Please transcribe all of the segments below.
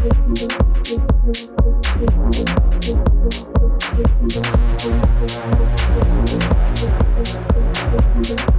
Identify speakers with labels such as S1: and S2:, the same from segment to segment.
S1: Thank you.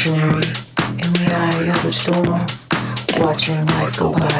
S2: visionary, and we of the storm, watching life go by.